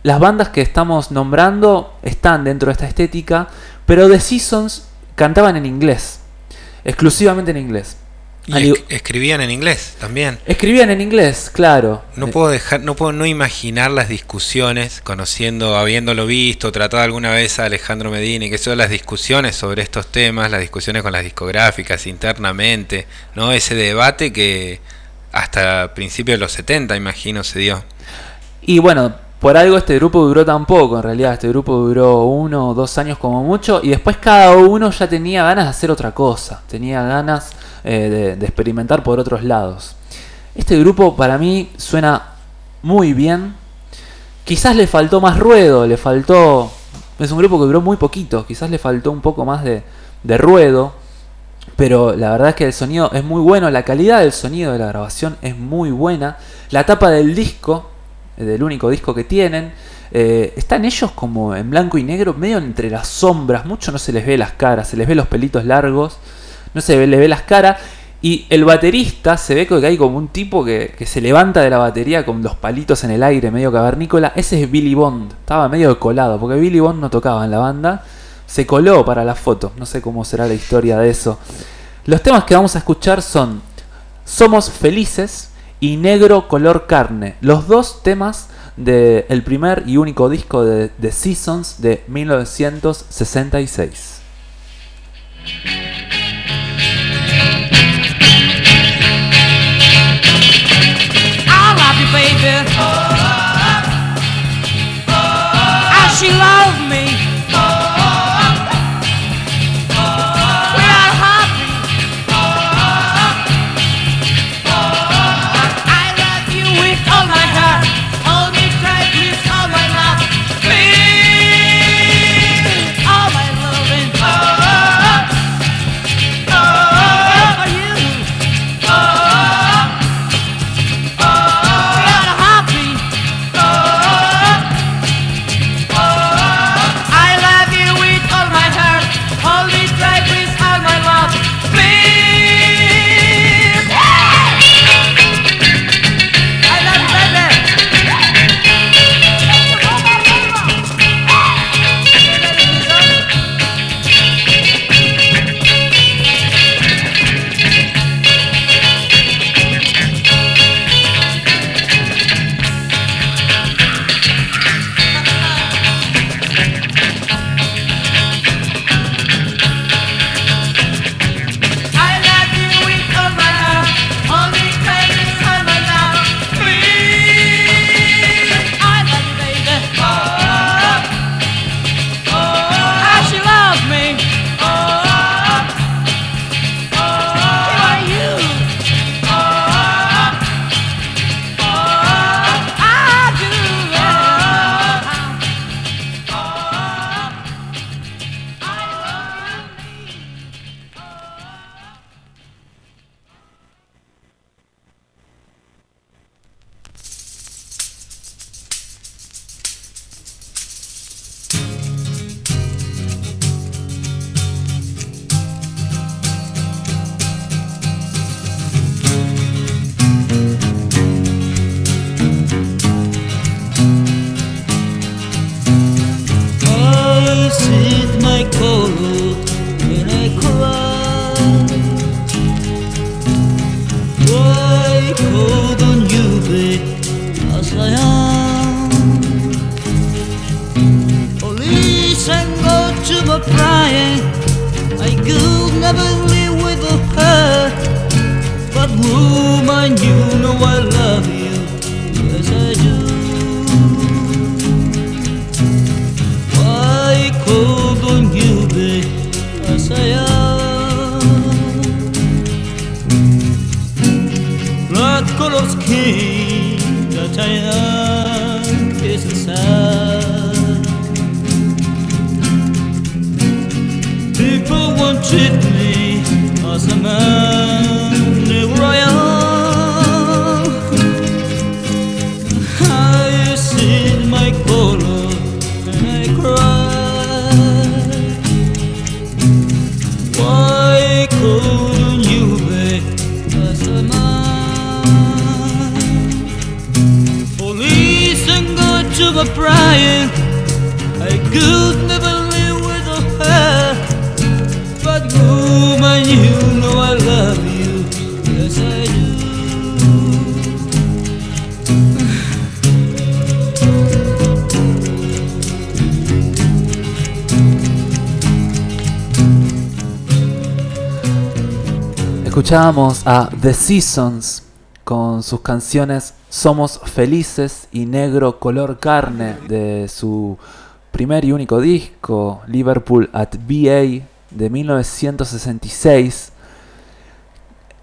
las bandas que estamos nombrando están dentro de esta estética, pero The Seasons cantaban en inglés, exclusivamente en inglés. Y es- escribían en inglés también. Escribían en inglés, claro. No puedo dejar, no puedo no imaginar las discusiones, conociendo, habiéndolo visto, tratado alguna vez a Alejandro Medina, y que son las discusiones sobre estos temas, las discusiones con las discográficas internamente, ¿no? Ese debate que hasta principios de los 70, imagino, se dio. Y bueno, por algo este grupo duró tan poco, en realidad. Este grupo duró uno o dos años como mucho. Y después cada uno ya tenía ganas de hacer otra cosa. Tenía ganas eh, de, experimentar por otros lados. Este grupo para mí suena muy bien. Quizás le faltó más ruedo, le faltó... Es un grupo que duró muy poquito. Quizás le faltó un poco más de, de ruedo. Pero la verdad es que el sonido es muy bueno, la calidad del sonido de la grabación es muy buena. La tapa del disco, del único disco que tienen, eh, están ellos como en blanco y negro, medio entre las sombras, mucho no se les ve las caras, se les ve los pelitos largos, no se ve- le ve las caras. Y el baterista se ve que hay como un tipo que, que se levanta de la batería con los palitos en el aire, medio cavernícola. Ese es Billy Bond, estaba medio colado, porque Billy Bond no tocaba en la banda. Se coló para la foto, no sé cómo será la historia de eso. Los temas que vamos a escuchar son Somos Felices y Negro Color Carne. Los dos temas del primer y único disco de The Seasons de 1966. I love you, baby. As she loved me. Escuchábamos a The Seasons con sus canciones Somos Felices y Negro Color Carne de su primer y único disco, Liverpool at BA de 1966.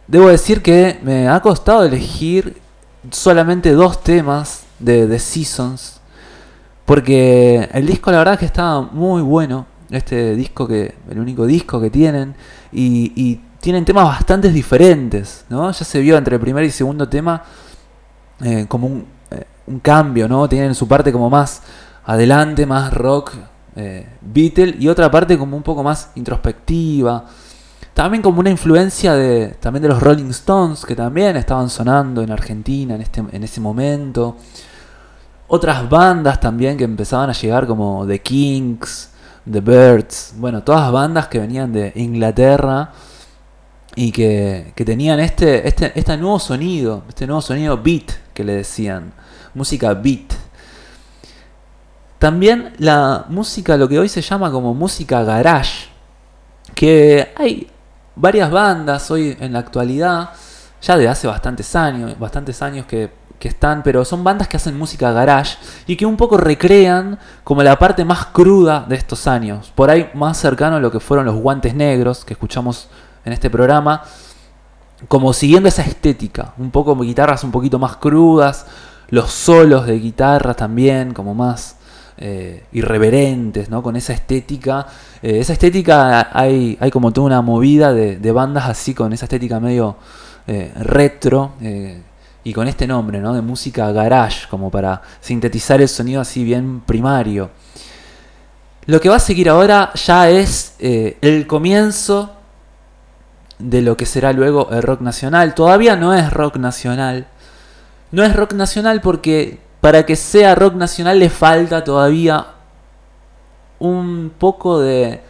Debo decir que me ha costado elegir solamente dos temas de The Seasons, porque el disco la verdad que estaba muy bueno, este disco que, el único disco que tienen, y tienen temas bastante diferentes, ¿no? Ya se vio entre el primer y segundo tema eh, como un, eh, un cambio, ¿no? Tienen su parte como más adelante, más rock, eh, Beatle, y otra parte como un poco más introspectiva. También como una influencia de, también de los Rolling Stones, que también estaban sonando en Argentina en, este, en ese momento. Otras bandas también que empezaban a llegar como The Kings, The Birds, bueno, todas bandas que venían de Inglaterra y que, que tenían este, este, este nuevo sonido, este nuevo sonido beat que le decían, música beat. También la música, lo que hoy se llama como música garage, que hay varias bandas hoy en la actualidad, ya de hace bastantes años, bastantes años que, que están, pero son bandas que hacen música garage y que un poco recrean como la parte más cruda de estos años, por ahí más cercano a lo que fueron los guantes negros que escuchamos en este programa, como siguiendo esa estética, un poco guitarras un poquito más crudas, los solos de guitarra también, como más eh, irreverentes, ¿no? Con esa estética. Eh, esa estética hay, hay como toda una movida de, bandas así, con esa estética medio eh, retro. y con este nombre, ¿no? De música garage, como para sintetizar el sonido así bien primario. Lo que va a seguir ahora ya es el comienzo de lo que será luego el rock nacional. Todavía no es rock nacional. No es rock nacional porque para que sea rock nacional le falta todavía un poco de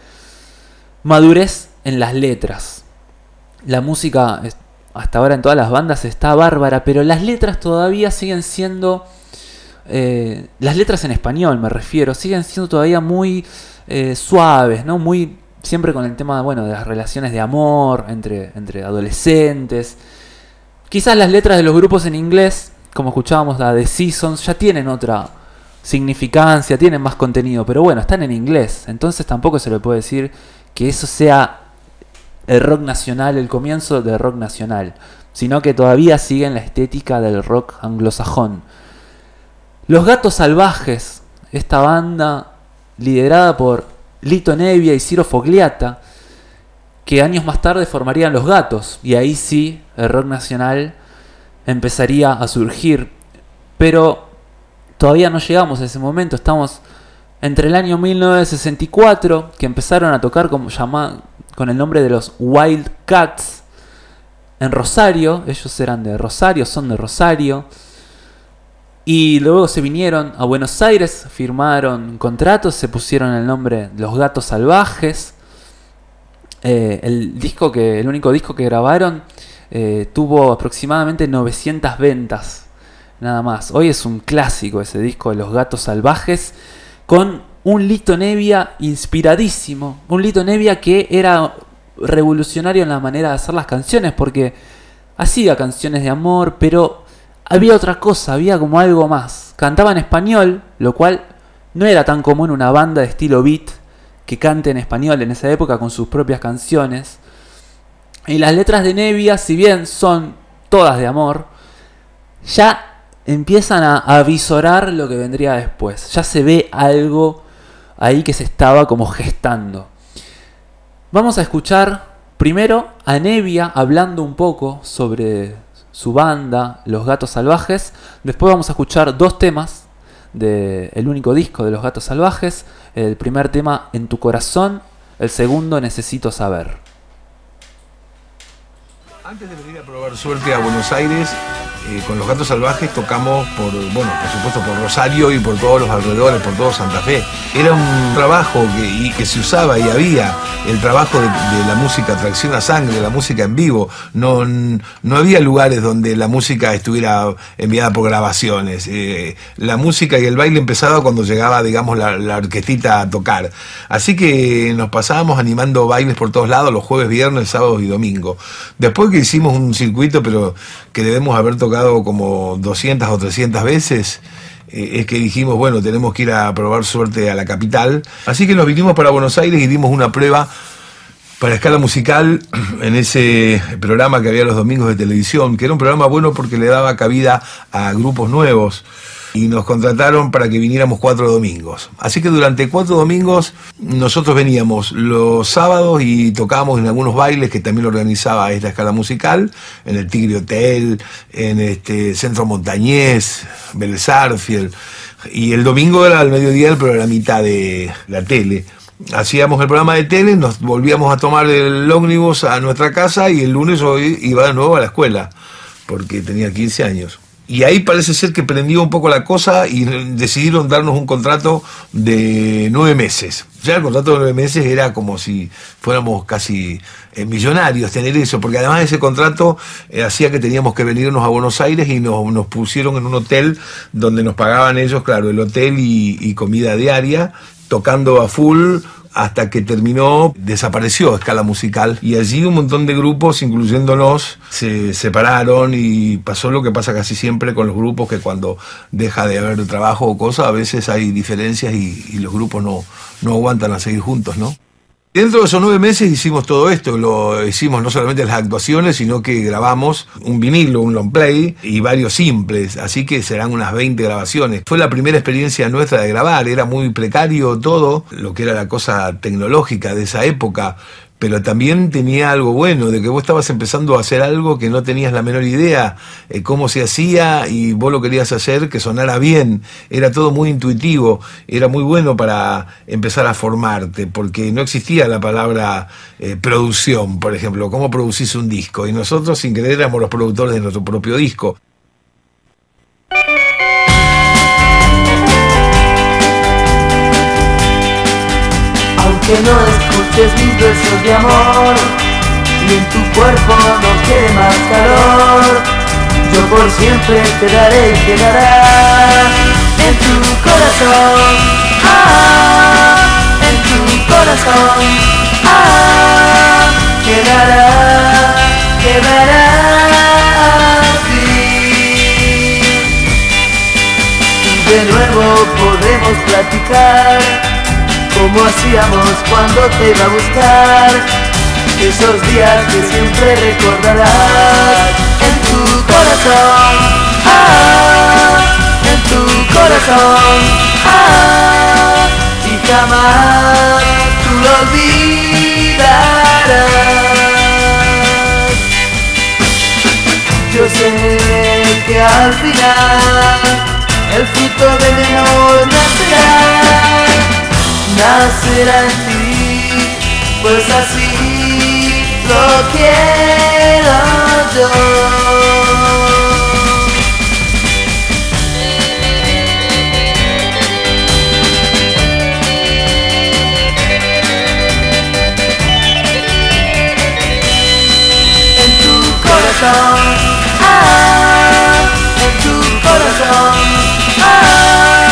madurez en las letras. La música hasta ahora en todas las bandas está bárbara, pero las letras todavía siguen siendo... eh, las letras en español me refiero, siguen siendo todavía muy eh, suaves, ¿no? Muy siempre con el tema bueno, de las relaciones de amor entre, entre adolescentes. Quizás las letras de los grupos en inglés, como escuchábamos la de Seasons, ya tienen otra significancia, tienen más contenido, pero bueno, están en inglés, entonces tampoco se le puede decir que eso sea el rock nacional, el comienzo del rock nacional, sino que todavía siguen la estética del rock anglosajón. Los Gatos Salvajes, esta banda liderada por Lito Nevia y Ciro Fogliata, que años más tarde formarían Los Gatos, y ahí sí el rock nacional empezaría a surgir. Pero todavía no llegamos a ese momento, estamos entre el año 1964, que empezaron a tocar como llama- con el nombre de los Wild Cats en Rosario, ellos eran de Rosario, son de Rosario, y luego se vinieron a Buenos Aires, firmaron contratos, se pusieron el nombre Los Gatos Salvajes. Eh, el disco que, el único disco que grabaron eh, tuvo aproximadamente 900 ventas, nada más. Hoy es un clásico ese disco de Los Gatos Salvajes, con un Lito Nevia inspiradísimo. Un Lito Nevia que era revolucionario en la manera de hacer las canciones, porque hacía canciones de amor, pero había otra cosa, había como algo más. Cantaba en español, lo cual no era tan común una banda de estilo beat que cante en español en esa época con sus propias canciones. Y las letras de Nevia, si bien son todas de amor, ya empiezan a avisorar lo que vendría después. Ya se ve algo ahí que se estaba como gestando. Vamos a escuchar primero a Nevia hablando un poco sobre su banda, Los Gatos Salvajes. Después vamos a escuchar dos temas del único disco de Los Gatos Salvajes. El primer tema, En tu corazón. El segundo, Necesito saber. Antes de venir a probar suerte a Buenos Aires, eh, con los gatos salvajes tocamos por, bueno, por supuesto por Rosario y por todos los alrededores, por todo Santa Fe. Era un trabajo que, que se usaba y había el trabajo de, de la música tracción a sangre, la música en vivo. No, no había lugares donde la música estuviera enviada por grabaciones. Eh, la música y el baile empezaba cuando llegaba, digamos, la, la orquestita a tocar. Así que nos pasábamos animando bailes por todos lados los jueves, viernes, sábados y domingo. Después que hicimos un circuito, pero que debemos haber tocado como 200 o 300 veces, eh, es que dijimos, bueno, tenemos que ir a probar suerte a la capital. Así que nos vinimos para Buenos Aires y dimos una prueba para escala musical en ese programa que había los domingos de televisión, que era un programa bueno porque le daba cabida a grupos nuevos y nos contrataron para que viniéramos cuatro domingos. Así que durante cuatro domingos nosotros veníamos los sábados y tocábamos en algunos bailes que también organizaba esta escala musical, en el Tigre Hotel, en este Centro Montañés, Belzarfield. Y el domingo era al mediodía el programita de la tele. Hacíamos el programa de tele, nos volvíamos a tomar el ómnibus a nuestra casa y el lunes hoy iba de nuevo a la escuela, porque tenía 15 años. Y ahí parece ser que prendió un poco la cosa y decidieron darnos un contrato de nueve meses. Ya el contrato de nueve meses era como si fuéramos casi eh, millonarios tener eso, porque además ese contrato eh, hacía que teníamos que venirnos a Buenos Aires y nos, pusieron en un hotel donde nos pagaban ellos, claro, el hotel y comida diaria, tocando a full hasta que terminó, desapareció Escala Musical y allí un montón de grupos, incluyéndonos, se separaron y pasó lo que pasa casi siempre con los grupos, que cuando deja de haber trabajo o cosas, a veces hay diferencias y, y los grupos no, no aguantan a seguir juntos, ¿no? Dentro de esos nueve meses hicimos todo esto, lo hicimos no solamente las actuaciones, sino que grabamos un vinilo, un long play y varios simples, así que serán unas 20 grabaciones. Fue la primera experiencia nuestra de grabar, era muy precario todo, lo que era la cosa tecnológica de esa época, pero también tenía algo bueno, de que vos estabas empezando a hacer algo que no tenías la menor idea eh, cómo se hacía y vos lo querías hacer que sonara bien, era todo muy intuitivo, era muy bueno para empezar a formarte, porque no existía la palabra eh, producción, por ejemplo, cómo producís un disco, y nosotros sin querer éramos los productores de nuestro propio disco. Aunque no escuches mis versos de amor Y en tu cuerpo no quede más calor. Yo por siempre te daré y quedará En tu corazón. Ah, En tu corazón. Ah, Quedará, quedará así. Y de nuevo podemos platicar como hacíamos cuando te iba a buscar. Esos días que siempre recordarás. En tu corazón ah, En tu corazón ah, Y jamás tú lo olvidarás. Yo sé que al final El fruto amor nacerá nacerá en ti, pues así lo quiero yo. En tu corazón, ah, en tu corazón, ah,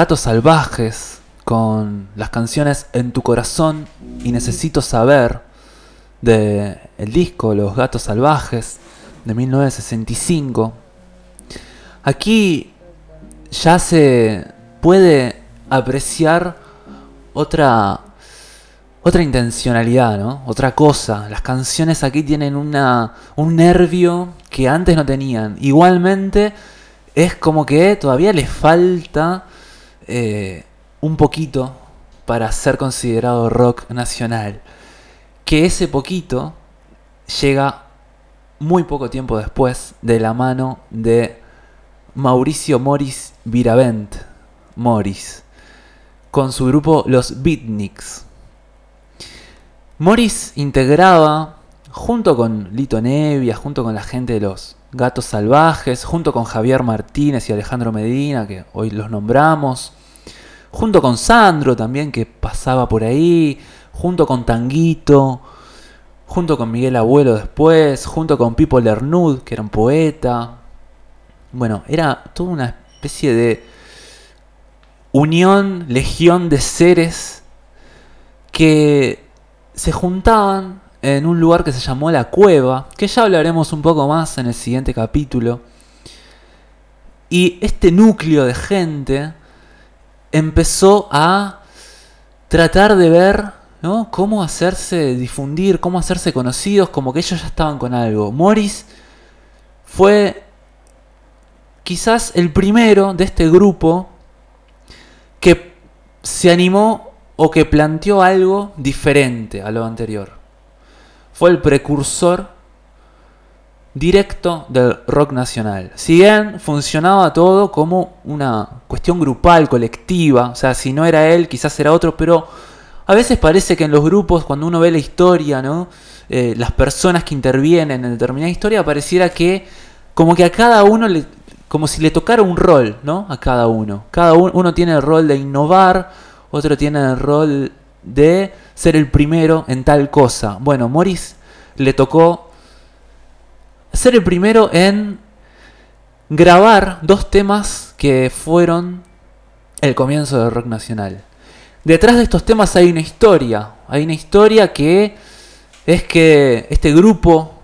Gatos Salvajes con las canciones En tu corazón y Necesito saber de el disco Los Gatos Salvajes de 1965. Aquí ya se puede apreciar otra otra intencionalidad, ¿no? Otra cosa. Las canciones aquí tienen una, un nervio que antes no tenían. Igualmente es como que todavía les falta eh, un poquito para ser considerado rock nacional. Que ese poquito llega muy poco tiempo después de la mano de Mauricio Morris Viravent, Morris, con su grupo Los Beatniks. Morris integraba, junto con Lito Nevia, junto con la gente de los Gatos Salvajes, junto con Javier Martínez y Alejandro Medina, que hoy los nombramos, junto con Sandro también, que pasaba por ahí, junto con Tanguito, junto con Miguel Abuelo después, junto con Pipo Lernud, que era un poeta. Bueno, era toda una especie de unión, legión de seres que se juntaban en un lugar que se llamó La Cueva, que ya hablaremos un poco más en el siguiente capítulo. Y este núcleo de gente empezó a tratar de ver ¿no? cómo hacerse difundir, cómo hacerse conocidos, como que ellos ya estaban con algo. Morris fue quizás el primero de este grupo que se animó o que planteó algo diferente a lo anterior. Fue el precursor directo del rock nacional. Si bien funcionaba todo como una cuestión grupal, colectiva, o sea, si no era él, quizás era otro, pero a veces parece que en los grupos, cuando uno ve la historia, ¿no? Eh, las personas que intervienen en determinada historia, pareciera que como que a cada uno como si le tocara un rol, ¿no? A cada uno. Cada uno, uno tiene el rol de innovar, otro tiene el rol de ser el primero en tal cosa. Bueno, Morris le tocó ser el primero en grabar dos temas que fueron el comienzo del rock nacional. Detrás de estos temas hay una historia, hay una historia que es que este grupo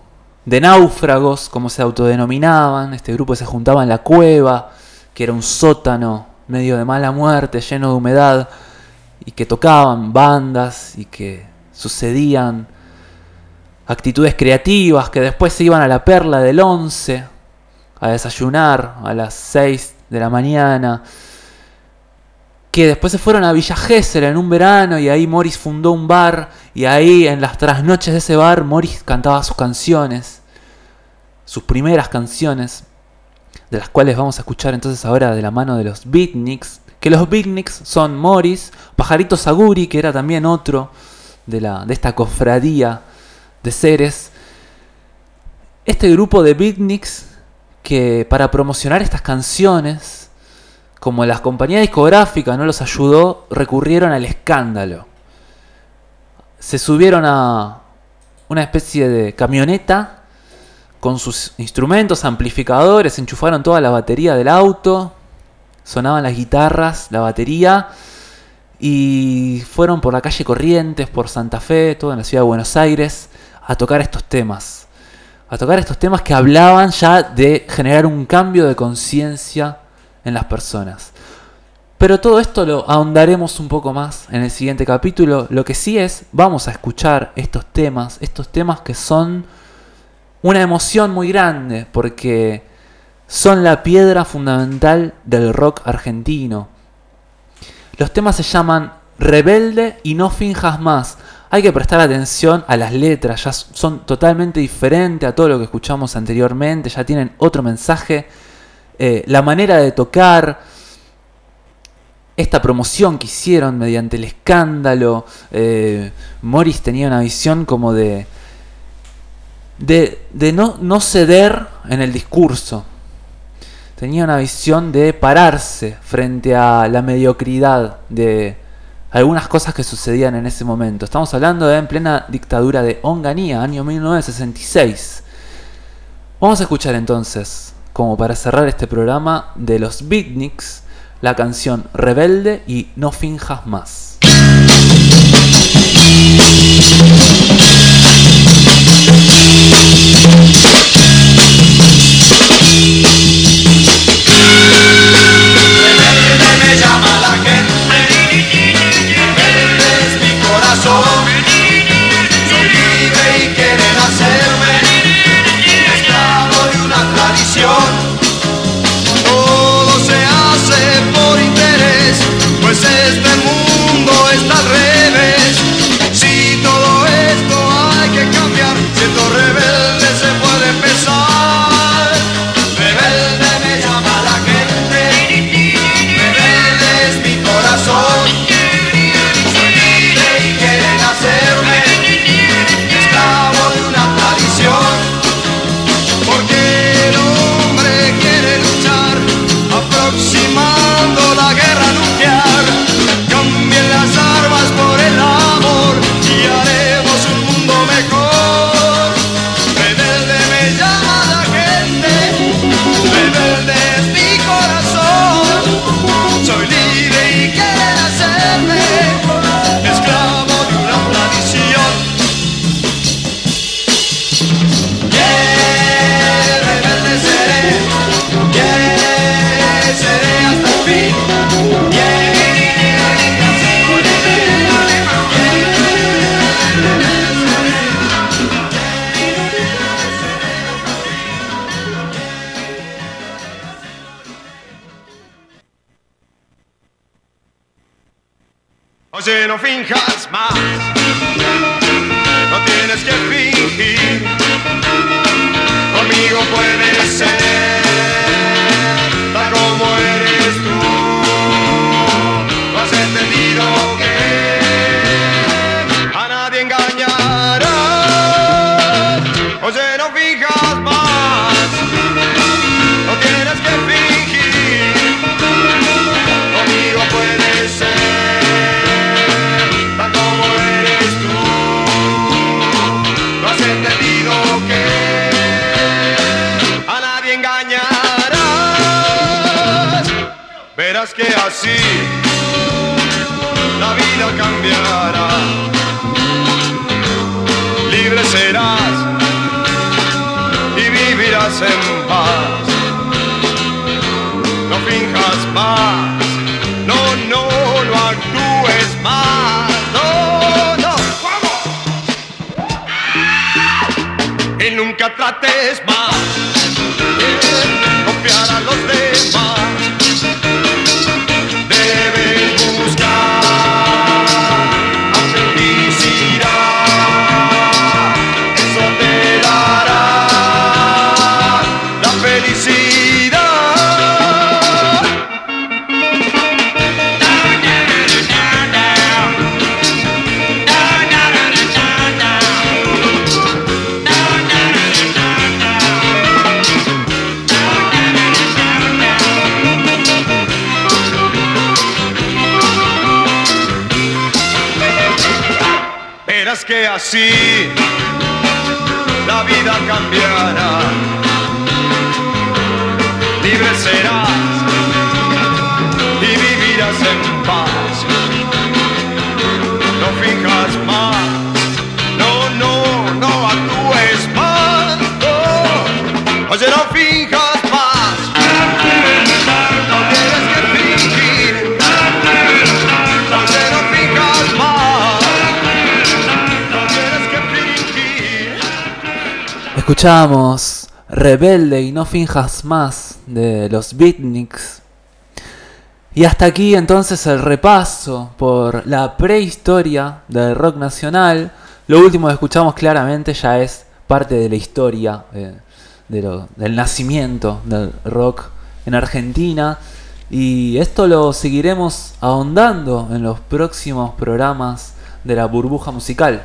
de náufragos, como se autodenominaban, este grupo se juntaba en la cueva, que era un sótano medio de mala muerte, lleno de humedad, y que tocaban bandas y que sucedían actitudes creativas, que después se iban a la perla del 11 a desayunar a las 6 de la mañana, que después se fueron a Villa Gesell en un verano y ahí Morris fundó un bar y ahí en las trasnoches de ese bar Morris cantaba sus canciones, sus primeras canciones, de las cuales vamos a escuchar entonces ahora de la mano de los Beatniks, que los Beatniks son Morris, Pajarito Saguri, que era también otro de, la, de esta cofradía de seres. Este grupo de beatniks que para promocionar estas canciones, como la compañía discográfica no los ayudó, recurrieron al escándalo. Se subieron a una especie de camioneta con sus instrumentos, amplificadores, enchufaron toda la batería del auto, sonaban las guitarras, la batería, y fueron por la calle Corrientes, por Santa Fe, todo en la ciudad de Buenos Aires, a tocar estos temas. A tocar estos temas que hablaban ya de generar un cambio de conciencia en las personas. Pero todo esto lo ahondaremos un poco más en el siguiente capítulo. Lo que sí es, vamos a escuchar estos temas, estos temas que son una emoción muy grande, porque son la piedra fundamental del rock argentino. Los temas se llaman Rebelde y No Finjas Más. Hay que prestar atención a las letras, ya son totalmente diferentes a todo lo que escuchamos anteriormente, ya tienen otro mensaje. Eh, la manera de tocar, esta promoción que hicieron mediante el escándalo, eh, Morris tenía una visión como de, de, de no, no ceder en el discurso. Tenía una visión de pararse frente a la mediocridad de algunas cosas que sucedían en ese momento. Estamos hablando de en plena dictadura de Onganía, año 1966. Vamos a escuchar entonces, como para cerrar este programa, de los Beatniks, la canción Rebelde y No Finjas Más. En paz. No finjas más. No, no, no actúes más. No, no. Y nunca trates más. de Confiar a los demás. Así la vida cambiará. Escuchamos Rebelde y no finjas más de los Beatniks. Y hasta aquí entonces el repaso por la prehistoria del rock nacional. Lo último que escuchamos claramente ya es parte de la historia eh, del nacimiento del rock en Argentina. Y esto lo seguiremos ahondando en los próximos programas de la burbuja musical.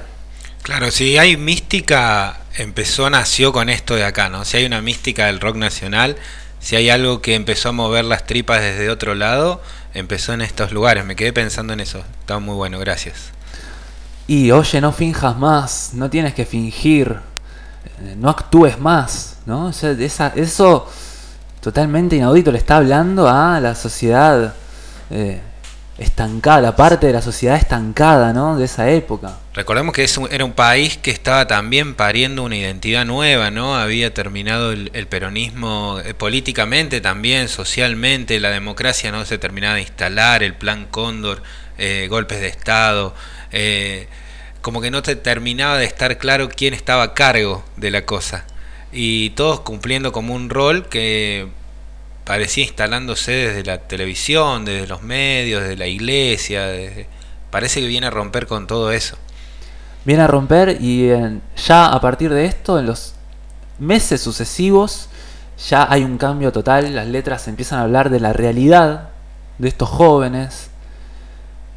Claro, si hay mística, empezó, nació con esto de acá, ¿no? Si hay una mística del rock nacional, si hay algo que empezó a mover las tripas desde otro lado, empezó en estos lugares. Me quedé pensando en eso. Está muy bueno, gracias. Y oye, no finjas más, no tienes que fingir, eh, no actúes más, ¿no? O sea, esa- eso totalmente inaudito le está hablando a la sociedad eh, estancada, la parte de la sociedad estancada, ¿no? De esa época. Recordemos que un- era un país que estaba también pariendo una identidad nueva, ¿no? Había terminado el, el peronismo eh, políticamente también, socialmente, la democracia no se terminaba de instalar, el plan Cóndor, eh, golpes de Estado, eh, como que no te terminaba de estar claro quién estaba a cargo de la cosa. Y todos cumpliendo como un rol que parecía instalándose desde la televisión, desde los medios, desde la iglesia, desde- parece que viene a romper con todo eso. Viene a romper y ya a partir de esto, en los meses sucesivos, ya hay un cambio total, las letras empiezan a hablar de la realidad de estos jóvenes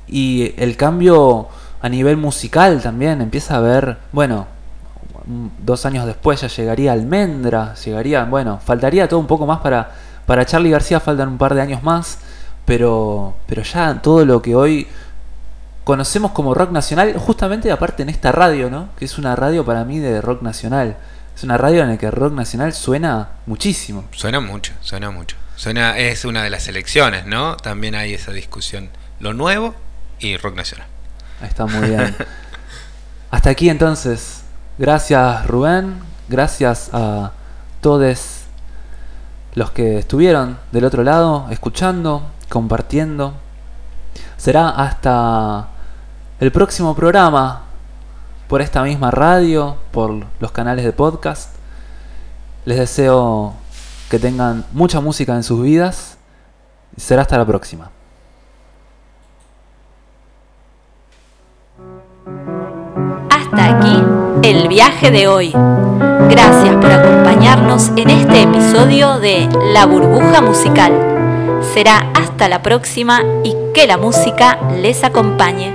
y el cambio a nivel musical también empieza a ver, bueno, dos años después ya llegaría Almendra, llegaría, bueno, faltaría todo un poco más para, para Charlie García, faltan un par de años más, pero, pero ya todo lo que hoy conocemos como rock nacional, justamente aparte en esta radio, ¿no? Que es una radio para mí de rock nacional. Es una radio en la que el rock nacional suena muchísimo. Suena mucho, suena mucho. Suena, es una de las elecciones, ¿no? También hay esa discusión. Lo nuevo y rock nacional. Ahí está muy bien. Hasta aquí entonces. Gracias Rubén. Gracias a todos los que estuvieron del otro lado, escuchando, compartiendo. Será hasta el próximo programa por esta misma radio, por los canales de podcast. Les deseo que tengan mucha música en sus vidas. Será hasta la próxima. Hasta aquí el viaje de hoy. Gracias por acompañarnos en este episodio de La burbuja musical. Será hasta la próxima y que la música les acompañe.